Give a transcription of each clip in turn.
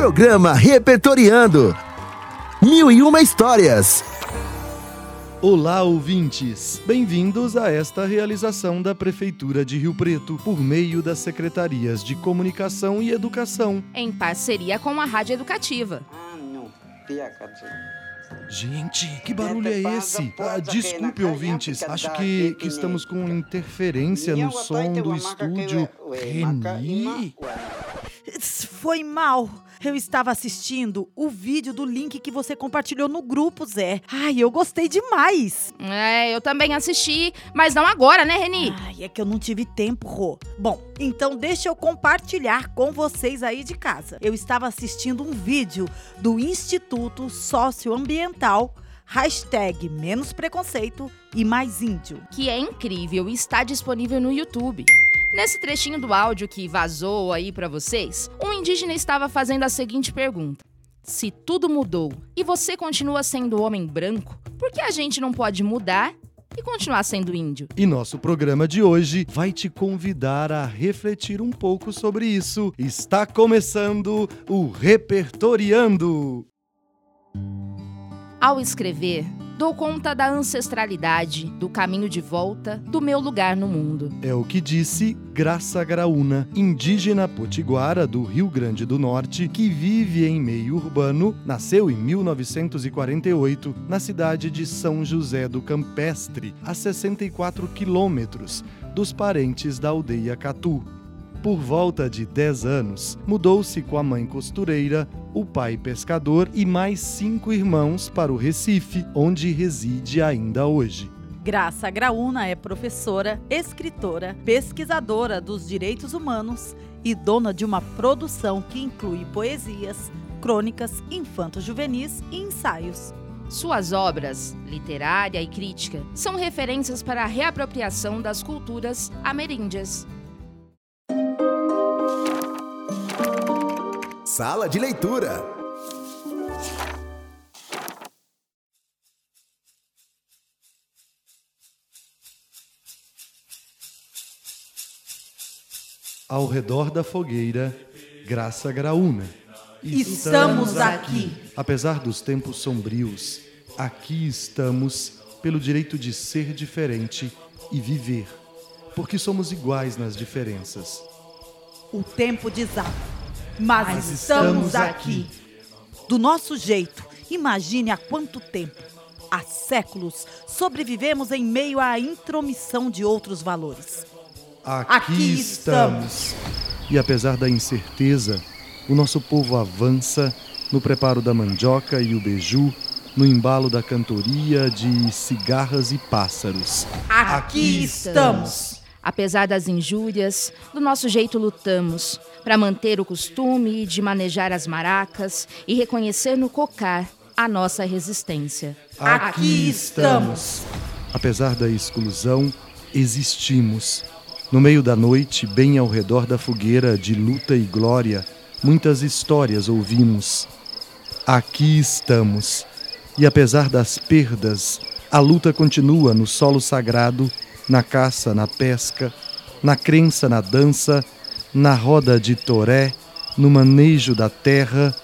Programa Repertoriando. Mil e uma histórias. Olá, ouvintes! Bem-vindos a esta realização da Prefeitura de Rio Preto por meio das Secretarias de Comunicação e Educação. Em parceria com a Rádio Educativa. Gente, que barulho é esse? Ah, desculpe, ouvintes. Acho que, que estamos com interferência no som do estúdio. Reni? Foi mal. Eu estava assistindo o vídeo do link que você compartilhou no grupo, Zé. Ai, eu gostei demais. É, eu também assisti, mas não agora, né, Reni? Ai, é que eu não tive tempo, Rô. Bom, então deixa eu compartilhar com vocês aí de casa. Eu estava assistindo um vídeo do Instituto Socioambiental hashtag menos preconceito e mais índio. Que é incrível e está disponível no YouTube. Nesse trechinho do áudio que vazou aí para vocês, um indígena estava fazendo a seguinte pergunta: Se tudo mudou e você continua sendo homem branco, por que a gente não pode mudar e continuar sendo índio? E nosso programa de hoje vai te convidar a refletir um pouco sobre isso. Está começando o Repertoriando! Ao escrever, dou conta da ancestralidade, do caminho de volta, do meu lugar no mundo. É o que disse Graça Graúna, indígena potiguara do Rio Grande do Norte, que vive em meio urbano, nasceu em 1948 na cidade de São José do Campestre, a 64 quilômetros dos parentes da aldeia Catu. Por volta de 10 anos, mudou-se com a mãe costureira, o pai pescador e mais cinco irmãos para o Recife, onde reside ainda hoje. Graça Graúna é professora, escritora, pesquisadora dos direitos humanos e dona de uma produção que inclui poesias, crônicas, infanto-juvenis e ensaios. Suas obras, literária e crítica, são referências para a reapropriação das culturas ameríndias. Sala de leitura. Ao redor da fogueira, Graça Graúna. Estamos aqui. Apesar dos tempos sombrios, aqui estamos pelo direito de ser diferente e viver, porque somos iguais nas diferenças. O tempo desaba, mas, mas estamos aqui. Do nosso jeito, imagine há quanto tempo, há séculos, sobrevivemos em meio à intromissão de outros valores. Aqui, aqui estamos. E apesar da incerteza, o nosso povo avança no preparo da mandioca e o beiju, no embalo da cantoria de cigarras e pássaros. Aqui estamos. Apesar das injúrias, do nosso jeito lutamos para manter o costume de manejar as maracas e reconhecer no cocar a nossa resistência. Aqui estamos. Apesar da exclusão, existimos. No meio da noite, bem ao redor da fogueira de luta e glória, muitas histórias ouvimos. Aqui estamos. E apesar das perdas, a luta continua no solo sagrado, na caça, na pesca, na crença, na dança, na roda de toré, no manejo da terra,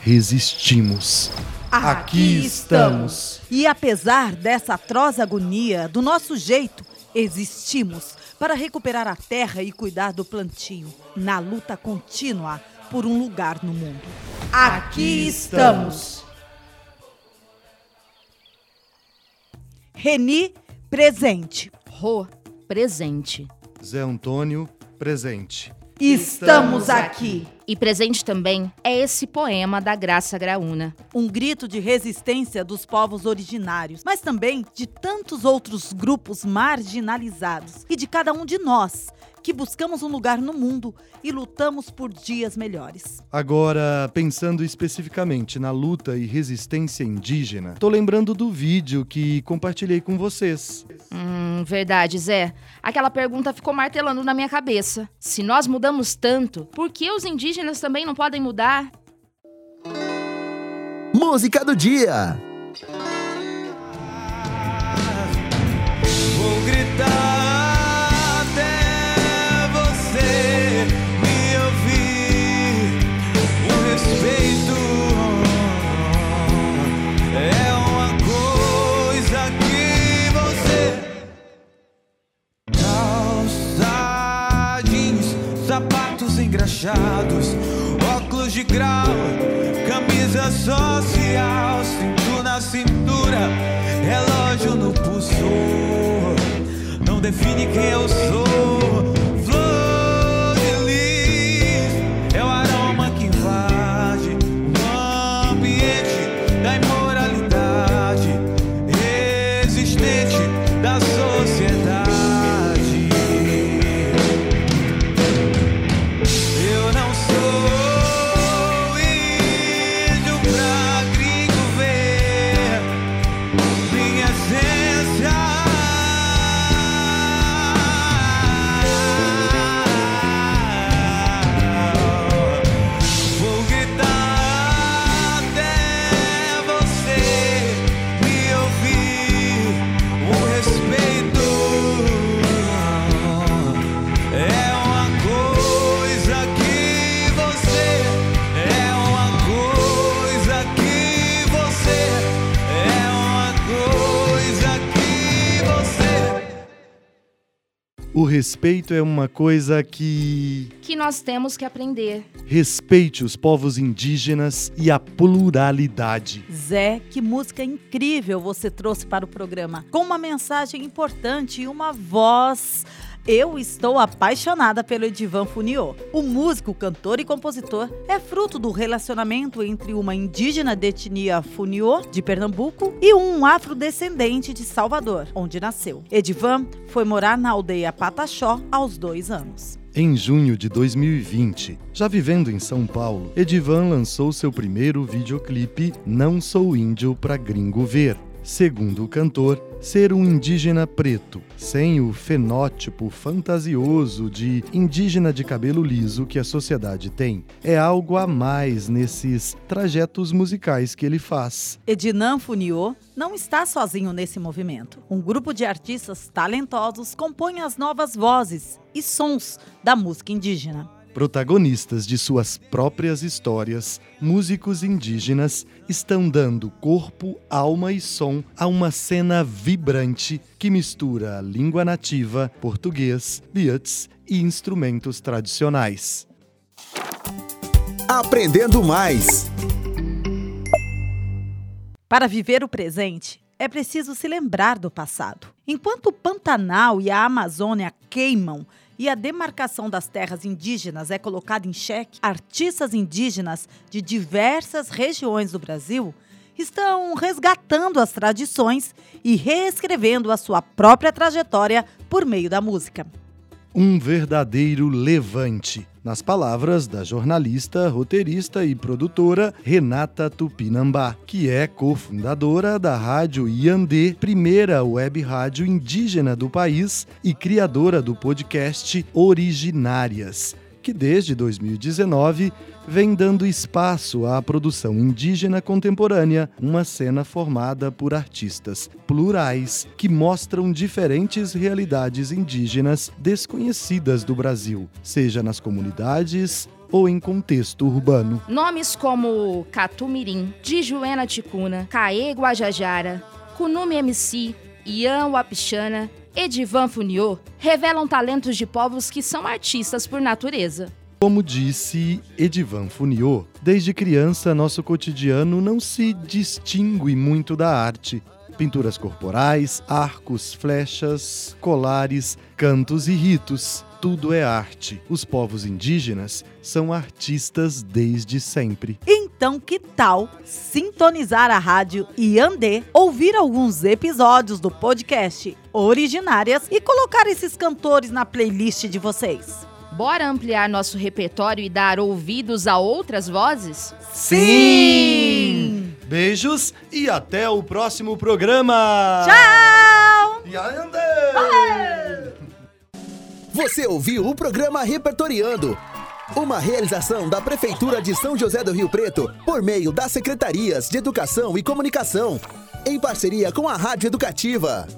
resistimos. Aqui estamos. E apesar dessa atroz agonia, do nosso jeito, existimos para recuperar a terra e cuidar do plantio, na luta contínua por um lugar no mundo. Aqui estamos. Reni, presente. Rô, presente. Zé Antônio, presente. Estamos aqui. E presente também é esse poema da Graça Graúna. Um grito de resistência dos povos originários, mas também de tantos outros grupos marginalizados e de cada um de nós que buscamos um lugar no mundo e lutamos por dias melhores. Agora, pensando especificamente na luta e resistência indígena, tô lembrando do vídeo que compartilhei com vocês. Hum, verdade, Zé. Aquela pergunta ficou martelando na minha cabeça. Se nós mudamos tanto, por que os indígenas também não podem mudar? Música do dia. Vou gritar social, cinto na cintura, relógio no pulso. Não define quem eu sou. O respeito é uma coisa que. Que nós temos que aprender. Respeite os povos indígenas e a pluralidade. Zé, que música incrível você trouxe para o programa. Com uma mensagem importante e uma voz. Eu estou apaixonada pelo Edivan Funiô. O músico, cantor e compositor é fruto do relacionamento entre uma indígena de etnia Funiô, de Pernambuco, e um afrodescendente de Salvador, onde nasceu. Edivan foi morar na aldeia Pataxó aos dois anos. Em junho de 2020, já vivendo em São Paulo, Edivan lançou seu primeiro videoclipe Não Sou Índio pra Gringo Ver. Segundo o cantor, ser um indígena preto, sem o fenótipo fantasioso de indígena de cabelo liso que a sociedade tem, é algo a mais nesses trajetos musicais que ele faz. Ednan Funiô não está sozinho nesse movimento. Um grupo de artistas talentosos compõe as novas vozes e sons da música indígena. Protagonistas de suas próprias histórias, músicos indígenas estão dando corpo, alma e som a uma cena vibrante que mistura a língua nativa, português, beats e instrumentos tradicionais. Aprendendo mais. Para viver o presente, é preciso se lembrar do passado. Enquanto o Pantanal e a Amazônia queimam e a demarcação das terras indígenas é colocada em xeque, artistas indígenas de diversas regiões do Brasil estão resgatando as tradições e reescrevendo a sua própria trajetória por meio da música. Um verdadeiro levante, nas palavras da jornalista, roteirista e produtora Renata Tupinambá, que é cofundadora da Rádio Iandê, primeira web rádio indígena do país e criadora do podcast Originárias, que desde 2019 vem dando espaço à produção indígena contemporânea, uma cena formada por artistas plurais que mostram diferentes realidades indígenas desconhecidas do Brasil, seja nas comunidades ou em contexto urbano. Nomes como Catumirim, Dijuena Ticuna, Caê Guajajara, Kunume MC, Ian Wapichana, Edivan Funiô revelam talentos de povos que são artistas por natureza. Como disse Edivan Funiô, desde criança nosso cotidiano não se distingue muito da arte. Pinturas corporais, arcos, flechas, colares, cantos e ritos. Tudo é arte. Os povos indígenas são artistas desde sempre. Então, que tal sintonizar a rádio Iandê, ouvir alguns episódios do podcast Originárias e colocar esses cantores na playlist de vocês? Bora ampliar nosso repertório e dar ouvidos a outras vozes? Sim! Beijos e até o próximo programa! Tchau! E Ayandê! Você ouviu o programa Repertoriando. Uma realização da Prefeitura de São José do Rio Preto por meio das Secretarias de Educação e Comunicação, em parceria com a Rádio Educativa.